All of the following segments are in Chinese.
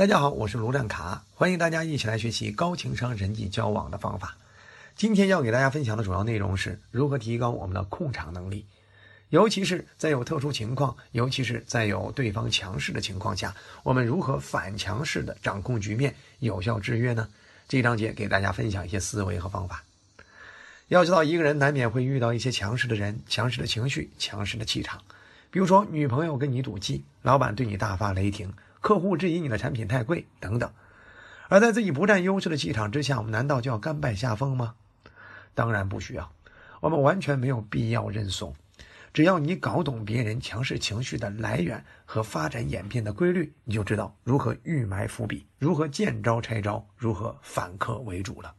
大家好，我是卢占卡，欢迎大家一起来学习高情商人际交往的方法。今天要给大家分享的主要内容是如何提高我们的控场能力，尤其是在有特殊情况，尤其是在有对方强势的情况下，我们如何反强势的掌控局面，有效制约呢？这一章节给大家分享一些思维和方法。要知道，一个人难免会遇到一些强势的人、强势的情绪、强势的气场，比如说女朋友跟你赌气，老板对你大发雷霆。客户质疑你的产品太贵等等，而在自己不占优势的气场之下，我们难道就要甘拜下风吗？当然不需要，我们完全没有必要认怂。只要你搞懂别人强势情绪的来源和发展演变的规律，你就知道如何预埋伏笔，如何见招拆招，如何反客为主了。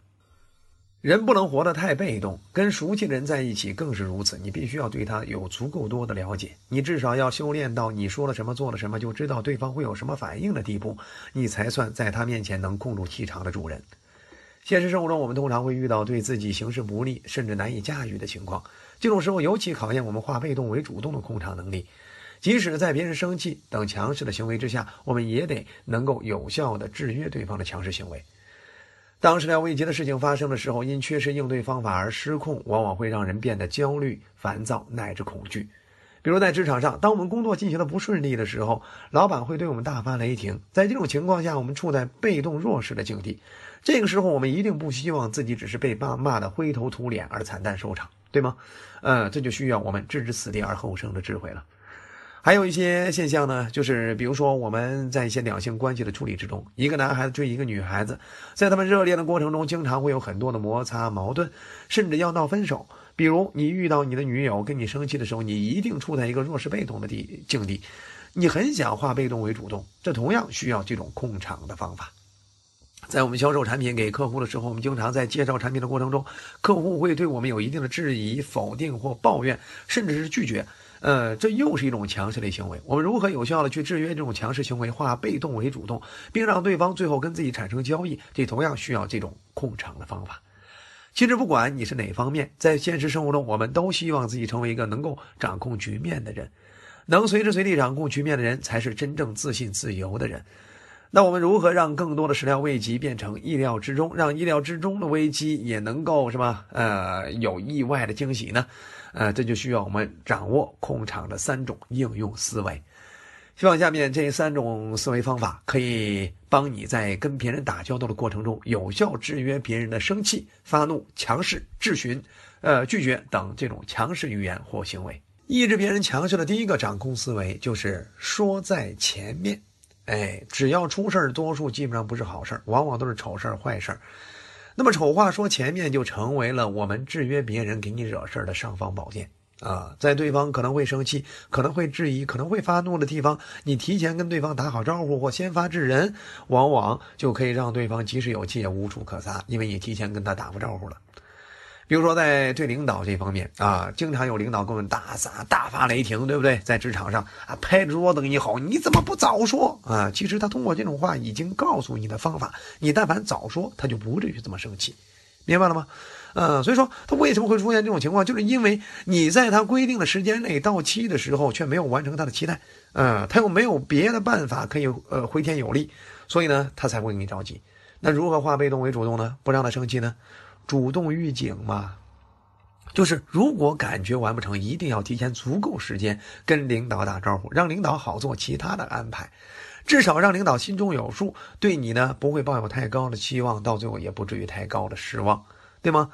人不能活得太被动，跟熟悉的人在一起更是如此。你必须要对他有足够多的了解，你至少要修炼到你说了什么、做了什么就知道对方会有什么反应的地步，你才算在他面前能控住气场的主人。现实生活中，我们通常会遇到对自己行事不利甚至难以驾驭的情况，这种时候尤其考验我们化被动为主动的控场能力。即使在别人生气等强势的行为之下，我们也得能够有效地制约对方的强势行为。当始料未及的事情发生的时候，因缺失应对方法而失控，往往会让人变得焦虑、烦躁乃至恐惧。比如在职场上，当我们工作进行的不顺利的时候，老板会对我们大发雷霆。在这种情况下，我们处在被动弱势的境地。这个时候，我们一定不希望自己只是被骂骂的灰头土脸而惨淡收场，对吗？呃，这就需要我们置之死地而后生的智慧了。还有一些现象呢，就是比如说我们在一些两性关系的处理之中，一个男孩子追一个女孩子，在他们热恋的过程中，经常会有很多的摩擦、矛盾，甚至要闹分手。比如你遇到你的女友跟你生气的时候，你一定处在一个弱势被动的地境地，你很想化被动为主动，这同样需要这种控场的方法。在我们销售产品给客户的时候，我们经常在介绍产品的过程中，客户会对我们有一定的质疑、否定或抱怨，甚至是拒绝。呃，这又是一种强势的行为。我们如何有效的去制约这种强势行为，化被动为主动，并让对方最后跟自己产生交易？这同样需要这种控场的方法。其实，不管你是哪方面，在现实生活中，我们都希望自己成为一个能够掌控局面的人。能随时随地掌控局面的人，才是真正自信自由的人。那我们如何让更多的始料未及变成意料之中，让意料之中的危机也能够什么呃有意外的惊喜呢？呃，这就需要我们掌握控场的三种应用思维。希望下面这三种思维方法可以帮你在跟别人打交道的过程中，有效制约别人的生气、发怒、强势、质询、呃拒绝等这种强势语言或行为。抑制别人强势的第一个掌控思维就是说在前面。哎，只要出事儿，多数基本上不是好事儿，往往都是丑事儿、坏事儿。那么丑话说前面，就成为了我们制约别人、给你惹事儿的尚方宝剑啊！在对方可能会生气、可能会质疑、可能会发怒的地方，你提前跟对方打好招呼或先发制人，往往就可以让对方即使有气也无处可撒，因为你提前跟他打过招呼了。比如说，在对领导这方面啊，经常有领导跟我们大撒大发雷霆，对不对？在职场上啊，拍着桌子跟你吼：“你怎么不早说啊？”其实他通过这种话已经告诉你的方法，你但凡早说，他就不至于这么生气，明白了吗？嗯，所以说他为什么会出现这种情况，就是因为你在他规定的时间内到期的时候，却没有完成他的期待，嗯，他又没有别的办法可以呃回天有力，所以呢，他才会给你着急。那如何化被动为主动呢？不让他生气呢？主动预警嘛，就是如果感觉完不成，一定要提前足够时间跟领导打招呼，让领导好做其他的安排，至少让领导心中有数，对你呢不会抱有太高的期望，到最后也不至于太高的失望，对吗？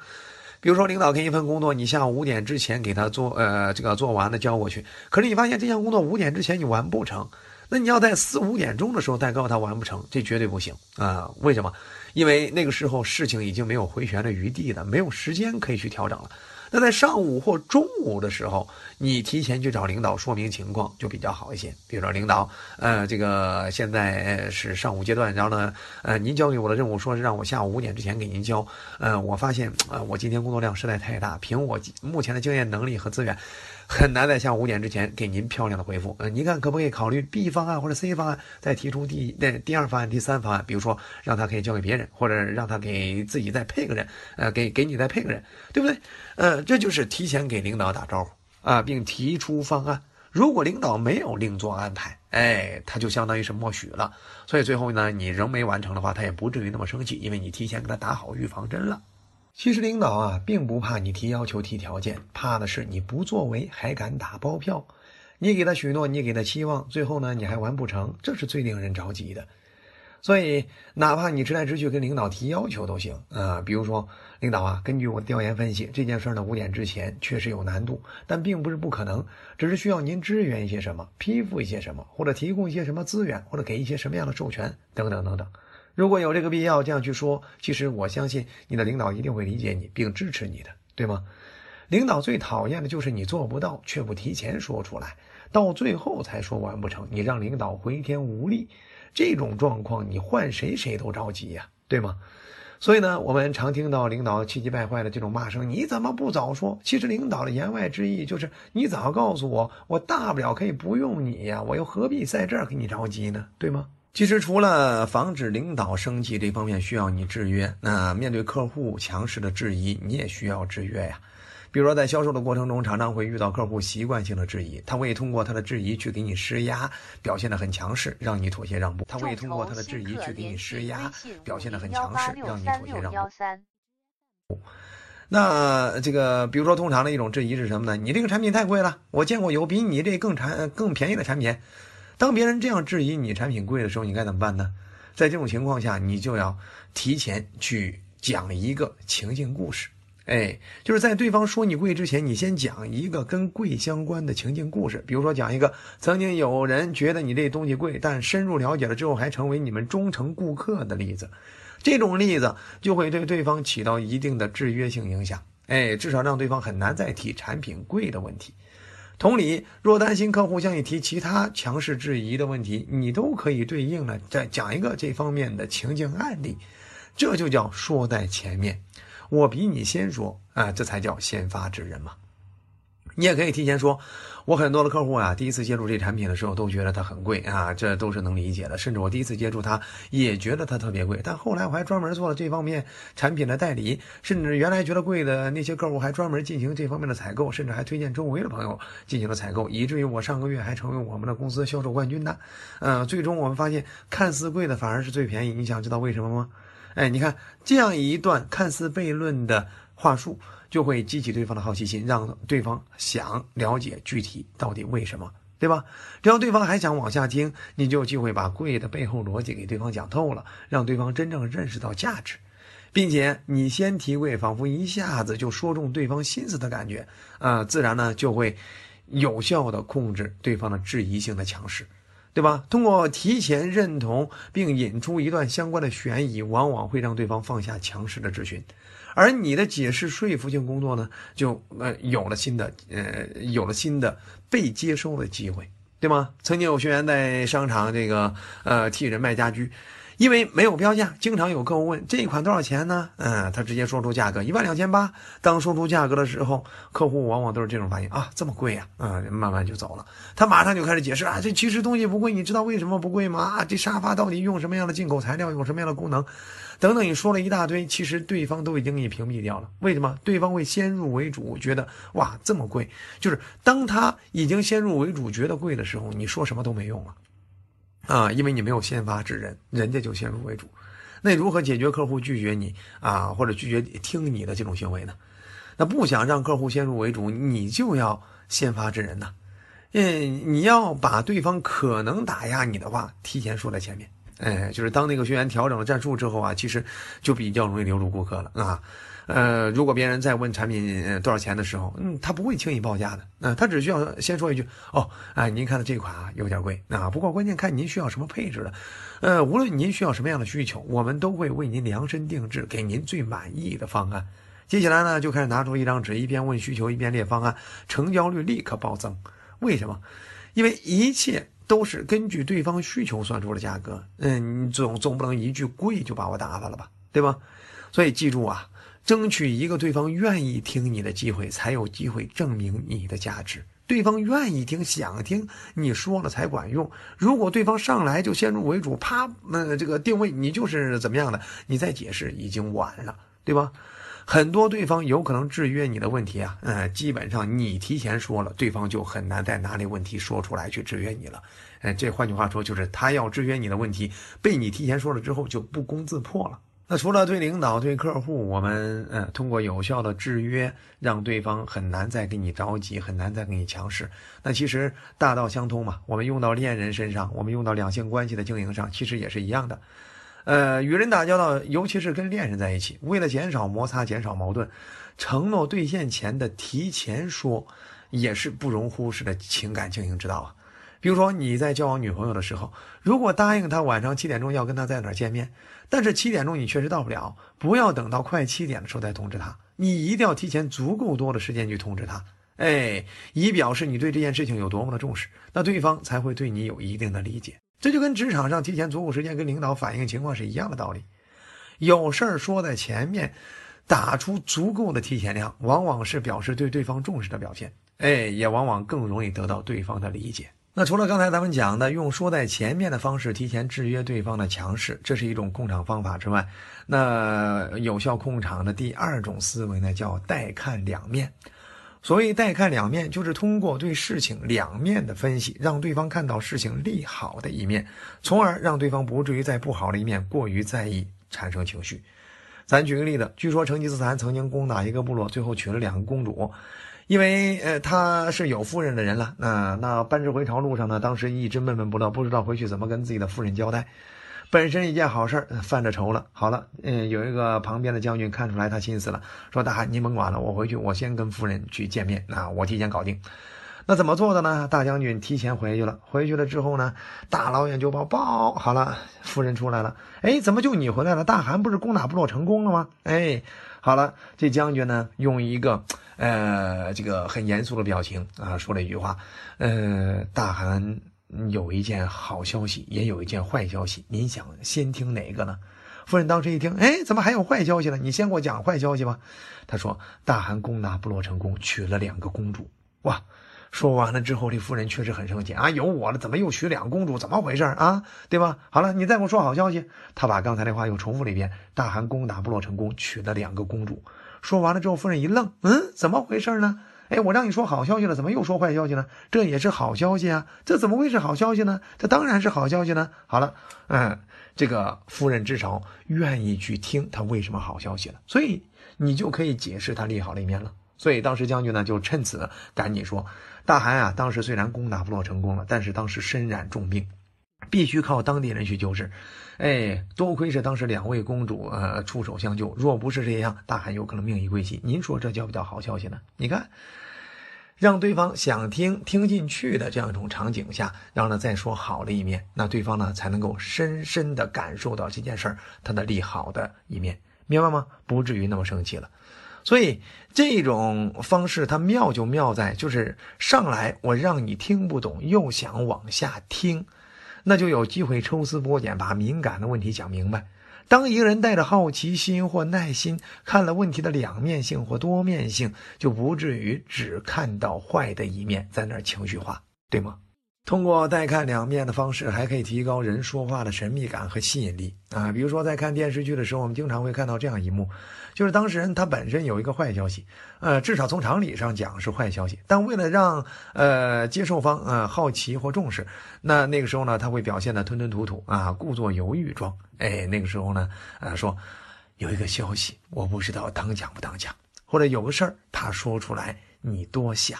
比如说，领导给一份工作，你下午五点之前给他做，呃，这个做完了交过去，可是你发现这项工作五点之前你完不成。那你要在四五点钟的时候再告诉他完不成，这绝对不行啊！为什么？因为那个时候事情已经没有回旋的余地了，没有时间可以去调整了。那在上午或中午的时候，你提前去找领导说明情况就比较好一些。比如说，领导，呃，这个现在是上午阶段，然后呢，呃，您交给我的任务说是让我下午五点之前给您交。呃，我发现，呃，我今天工作量实在太大，凭我目前的经验、能力和资源，很难在下午五点之前给您漂亮的回复。呃，您看可不可以考虑 B 方案或者 C 方案，再提出第那第二方案、第三方案？比如说，让他可以交给别人，或者让他给自己再配个人，呃，给给你再配个人，对不对？呃。这就是提前给领导打招呼啊，并提出方案。如果领导没有另做安排，哎，他就相当于是默许了。所以最后呢，你仍没完成的话，他也不至于那么生气，因为你提前给他打好预防针了。其实领导啊，并不怕你提要求、提条件，怕的是你不作为还敢打包票。你给他许诺，你给他期望，最后呢，你还完不成，这是最令人着急的。所以，哪怕你直来直去跟领导提要求都行啊。比如说，领导啊，根据我调研分析，这件事呢五点之前确实有难度，但并不是不可能，只是需要您支援一些什么，批复一些什么，或者提供一些什么资源，或者给一些什么样的授权等等等等。如果有这个必要，这样去说，其实我相信你的领导一定会理解你并支持你的，对吗？领导最讨厌的就是你做不到却不提前说出来，到最后才说完不成，你让领导回天无力。这种状况，你换谁谁都着急呀，对吗？所以呢，我们常听到领导气急败坏的这种骂声：“你怎么不早说？”其实领导的言外之意就是：你早告诉我，我大不了可以不用你呀，我又何必在这儿给你着急呢？对吗？其实，除了防止领导生气这方面需要你制约，那面对客户强势的质疑，你也需要制约呀。比如说，在销售的过程中，常常会遇到客户习惯性的质疑，他会通过他的质疑去给你施压，表现得很强势，让你妥协让步。他会通过他的质疑去给你施压，表现得很强势，让你妥协让步。那这个，比如说，通常的一种质疑是什么呢？你这个产品太贵了，我见过有比你这更产更便宜的产品。当别人这样质疑你产品贵的时候，你该怎么办呢？在这种情况下，你就要提前去讲一个情境故事。哎，就是在对方说你贵之前，你先讲一个跟贵相关的情境故事。比如说，讲一个曾经有人觉得你这东西贵，但深入了解了之后还成为你们忠诚顾客的例子。这种例子就会对对方起到一定的制约性影响。哎，至少让对方很难再提产品贵的问题。同理，若担心客户向你提其他强势质疑的问题，你都可以对应了再讲一个这方面的情境案例，这就叫说在前面，我比你先说啊，这才叫先发制人嘛。你也可以提前说，我很多的客户啊，第一次接触这产品的时候都觉得它很贵啊，这都是能理解的。甚至我第一次接触它也觉得它特别贵，但后来我还专门做了这方面产品的代理，甚至原来觉得贵的那些客户还专门进行这方面的采购，甚至还推荐周围的朋友进行了采购，以至于我上个月还成为我们的公司销售冠军呢。嗯，最终我们发现，看似贵的反而是最便宜。你想知道为什么吗？哎，你看这样一段看似悖论的话术。就会激起对方的好奇心，让对方想了解具体到底为什么，对吧？只要对方还想往下听，你就有机会把贵的背后逻辑给对方讲透了，让对方真正认识到价值，并且你先提贵，仿佛一下子就说中对方心思的感觉，啊，自然呢就会有效的控制对方的质疑性的强势，对吧？通过提前认同并引出一段相关的悬疑，往往会让对方放下强势的质询。而你的解释说服性工作呢，就呃有了新的呃有了新的被接收的机会，对吗？曾经有学员在商场这个呃替人卖家居。因为没有标价，经常有客户问这一款多少钱呢？嗯，他直接说出价格一万两千八。当说出价格的时候，客户往往都是这种反应啊，这么贵呀？嗯，慢慢就走了。他马上就开始解释啊，这其实东西不贵，你知道为什么不贵吗？啊，这沙发到底用什么样的进口材料，用什么样的功能，等等，你说了一大堆，其实对方都已经给你屏蔽掉了。为什么？对方会先入为主，觉得哇这么贵，就是当他已经先入为主觉得贵的时候，你说什么都没用了。啊，因为你没有先发制人，人家就先入为主。那如何解决客户拒绝你啊，或者拒绝听你的这种行为呢？那不想让客户先入为主，你就要先发制人呐。嗯，你要把对方可能打压你的话提前说在前面。哎，就是当那个学员调整了战术之后啊，其实就比较容易留住顾客了啊。呃，如果别人在问产品多少钱的时候，嗯，他不会轻易报价的，那他只需要先说一句，哦，哎，您看的这款啊有点贵，啊，不过关键看您需要什么配置的，呃，无论您需要什么样的需求，我们都会为您量身定制，给您最满意的方案。接下来呢，就开始拿出一张纸，一边问需求，一边列方案，成交率立刻暴增。为什么？因为一切都是根据对方需求算出的价格。嗯，你总总不能一句贵就把我打发了吧，对吧？所以记住啊。争取一个对方愿意听你的机会，才有机会证明你的价值。对方愿意听、想听，你说了才管用。如果对方上来就先入为主，啪，那这个定位你就是怎么样的，你再解释已经晚了，对吧？很多对方有可能制约你的问题啊，嗯，基本上你提前说了，对方就很难再拿那问题说出来去制约你了。哎，这换句话说就是他要制约你的问题，被你提前说了之后就不攻自破了。那除了对领导、对客户，我们呃通过有效的制约，让对方很难再给你着急，很难再给你强势。那其实大道相通嘛，我们用到恋人身上，我们用到两性关系的经营上，其实也是一样的。呃，与人打交道，尤其是跟恋人在一起，为了减少摩擦、减少矛盾，承诺兑现前的提前说，也是不容忽视的情感经营之道啊。比如说你在交往女朋友的时候，如果答应她晚上七点钟要跟她在哪儿见面，但是七点钟你确实到不了，不要等到快七点的时候再通知她，你一定要提前足够多的时间去通知她，哎，以表示你对这件事情有多么的重视，那对方才会对你有一定的理解。这就跟职场上提前足够时间跟领导反映情况是一样的道理，有事儿说在前面，打出足够的提前量，往往是表示对对方重视的表现，哎，也往往更容易得到对方的理解。那除了刚才咱们讲的用说在前面的方式提前制约对方的强势，这是一种控场方法之外，那有效控场的第二种思维呢，叫带看两面。所谓带看两面，就是通过对事情两面的分析，让对方看到事情利好的一面，从而让对方不至于在不好的一面过于在意，产生情绪。咱举个例子，据说成吉思汗曾经攻打一个部落，最后娶了两个公主。因为呃他是有夫人的人了，那那班师回朝路上呢，当时一直闷闷不乐，不知道回去怎么跟自己的夫人交代。本身一件好事犯着愁了。好了，嗯，有一个旁边的将军看出来他心思了，说大汗您甭管了，我回去我先跟夫人去见面，那我提前搞定。那怎么做的呢？大将军提前回去了，回去了之后呢，大老远就报报好了，夫人出来了。哎，怎么就你回来了？大汗不是攻打部落成功了吗？哎，好了，这将军呢用一个。呃，这个很严肃的表情啊，说了一句话，呃，大汗有一件好消息，也有一件坏消息，您想先听哪个呢？夫人当时一听，哎，怎么还有坏消息呢？你先给我讲坏消息吧。他说，大汗攻打部落成功，娶了两个公主。哇，说完了之后，这夫人确实很生气啊，有我了，怎么又娶两个公主？怎么回事啊？对吧？好了，你再给我说好消息。他把刚才的话又重复了一遍，大汗攻打部落成功，娶了两个公主。说完了之后，夫人一愣，嗯，怎么回事呢？哎，我让你说好消息了，怎么又说坏消息呢？这也是好消息啊，这怎么会是好消息呢？这当然是好消息呢。好了，嗯，这个夫人至少愿意去听他为什么好消息了，所以你就可以解释他利好的一面了。所以当时将军呢就趁此赶紧说，大汗啊，当时虽然攻打部落成功了，但是当时身染重病。必须靠当地人去救治，哎，多亏是当时两位公主呃出手相救，若不是这样，大汗有可能命已归西。您说这叫不叫好消息呢？你看，让对方想听听进去的这样一种场景下，让他再说好的一面，那对方呢才能够深深的感受到这件事儿它的利好的一面，明白吗？不至于那么生气了。所以这种方式它妙就妙在就是上来我让你听不懂，又想往下听。那就有机会抽丝剥茧，把敏感的问题讲明白。当一个人带着好奇心或耐心看了问题的两面性或多面性，就不至于只看到坏的一面，在那儿情绪化，对吗？通过带看两面的方式，还可以提高人说话的神秘感和吸引力啊。比如说，在看电视剧的时候，我们经常会看到这样一幕，就是当事人他本身有一个坏消息，呃，至少从常理上讲是坏消息，但为了让呃接受方呃好奇或重视，那那个时候呢，他会表现的吞吞吐吐啊，故作犹豫状。哎，那个时候呢，呃，说有一个消息，我不知道当讲不当讲，或者有个事儿，他说出来，你多想。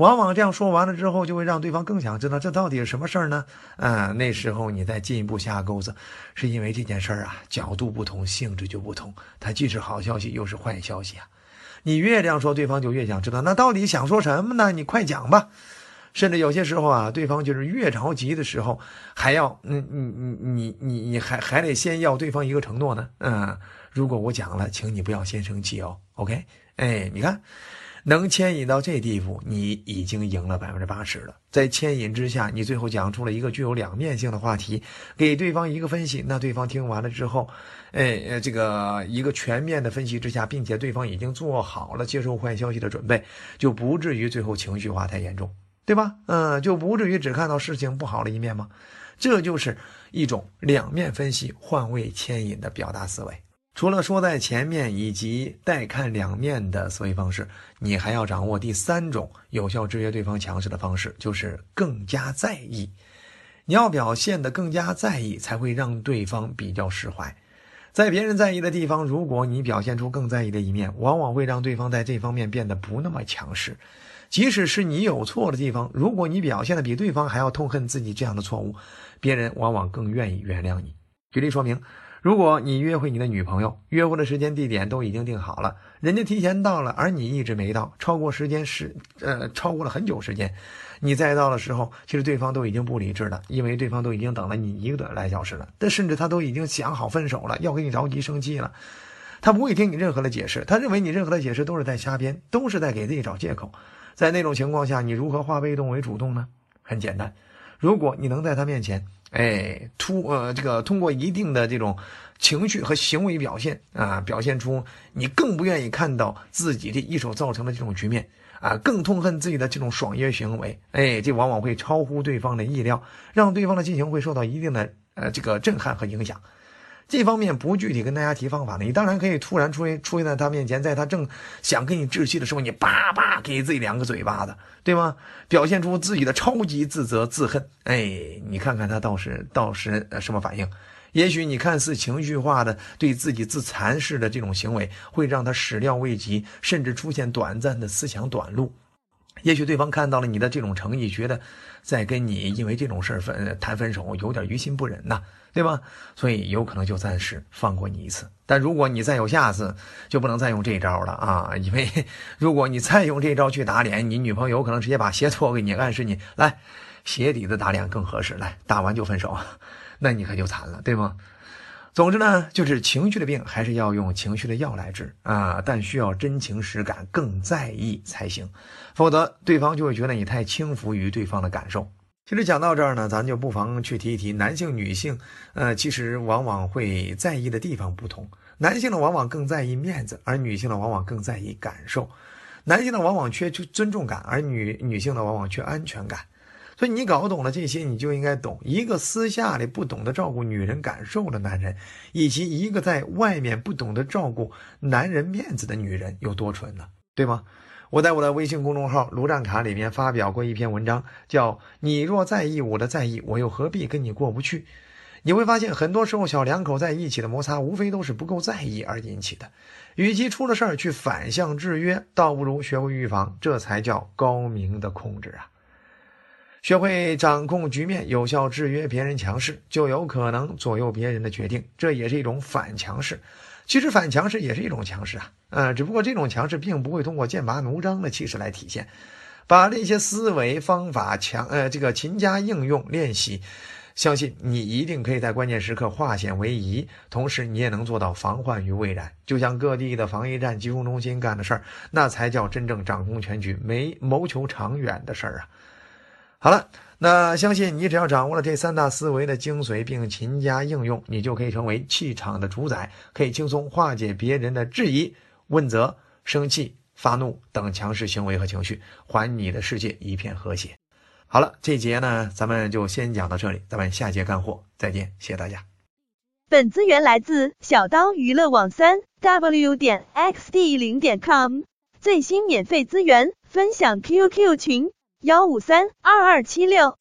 往往这样说完了之后，就会让对方更想知道这到底是什么事儿呢？嗯，那时候你再进一步下钩子，是因为这件事儿啊，角度不同，性质就不同，它既是好消息又是坏消息啊。你越这样说，对方就越想知道，那到底想说什么呢？你快讲吧。甚至有些时候啊，对方就是越着急的时候，还要，嗯，你你你你你还还得先要对方一个承诺呢。嗯，如果我讲了，请你不要先生气哦。OK，哎，你看。能牵引到这地步，你已经赢了百分之八十了。在牵引之下，你最后讲出了一个具有两面性的话题，给对方一个分析。那对方听完了之后，哎，呃，这个一个全面的分析之下，并且对方已经做好了接受坏消息的准备，就不至于最后情绪化太严重，对吧？嗯，就不至于只看到事情不好的一面吗？这就是一种两面分析、换位牵引的表达思维。除了说在前面以及带看两面的思维方式，你还要掌握第三种有效制约对方强势的方式，就是更加在意。你要表现得更加在意，才会让对方比较释怀。在别人在意的地方，如果你表现出更在意的一面，往往会让对方在这方面变得不那么强势。即使是你有错的地方，如果你表现的比对方还要痛恨自己这样的错误，别人往往更愿意原谅你。举例说明。如果你约会你的女朋友，约会的时间地点都已经定好了，人家提前到了，而你一直没到，超过时间是呃超过了很久时间，你再到的时候，其实对方都已经不理智了，因为对方都已经等了你一个多来小时了，但甚至他都已经想好分手了，要给你着急生气了，他不会听你任何的解释，他认为你任何的解释都是在瞎编，都是在给自己找借口，在那种情况下，你如何化被动为主动呢？很简单，如果你能在他面前。哎，突呃，这个通过一定的这种情绪和行为表现啊，表现出你更不愿意看到自己的一手造成的这种局面啊，更痛恨自己的这种爽约行为。哎，这往往会超乎对方的意料，让对方的心情会受到一定的呃这个震撼和影响。这方面不具体跟大家提方法呢，你当然可以突然出现出现在他面前，在他正想跟你置气的时候，你叭叭给自己两个嘴巴子，对吗？表现出自己的超级自责自恨，哎，你看看他到时到时什么反应？也许你看似情绪化的对自己自残式的这种行为，会让他始料未及，甚至出现短暂的思想短路。也许对方看到了你的这种诚意，觉得在跟你因为这种事分谈分手有点于心不忍呐。对吧？所以有可能就暂时放过你一次，但如果你再有下次，就不能再用这招了啊！因为如果你再用这招去打脸，你女朋友有可能直接把鞋脱给你，暗示你来鞋底子打脸更合适，来打完就分手，那你可就惨了，对吗？总之呢，就是情绪的病还是要用情绪的药来治啊，但需要真情实感，更在意才行，否则对方就会觉得你太轻浮于对方的感受。其实讲到这儿呢，咱就不妨去提一提男性、女性，呃，其实往往会在意的地方不同。男性呢，往往更在意面子，而女性呢，往往更在意感受。男性呢，往往缺尊重感，而女女性呢，往往缺安全感。所以你搞懂了这些，你就应该懂一个私下里不懂得照顾女人感受的男人，以及一个在外面不懂得照顾男人面子的女人有多蠢了，对吗？我在我的微信公众号“卢战卡”里面发表过一篇文章，叫“你若在意我的在意，我又何必跟你过不去？”你会发现，很多时候小两口在一起的摩擦，无非都是不够在意而引起的。与其出了事儿去反向制约，倒不如学会预防，这才叫高明的控制啊！学会掌控局面，有效制约别人强势，就有可能左右别人的决定，这也是一种反强势。其实反强势也是一种强势啊。呃，只不过这种强势并不会通过剑拔弩张的气势来体现，把这些思维方法强呃这个勤加应用练习，相信你一定可以在关键时刻化险为夷，同时你也能做到防患于未然。就像各地的防疫站、疾控中心干的事儿，那才叫真正掌控全局、没谋求长远的事儿啊。好了，那相信你只要掌握了这三大思维的精髓，并勤加应用，你就可以成为气场的主宰，可以轻松化解别人的质疑。问责、生气、发怒等强势行为和情绪，还你的世界一片和谐。好了，这节呢，咱们就先讲到这里，咱们下节干货再见，谢谢大家。本资源来自小刀娱乐网三 w 点 xd 零点 com，最新免费资源分享 QQ 群幺五三二二七六。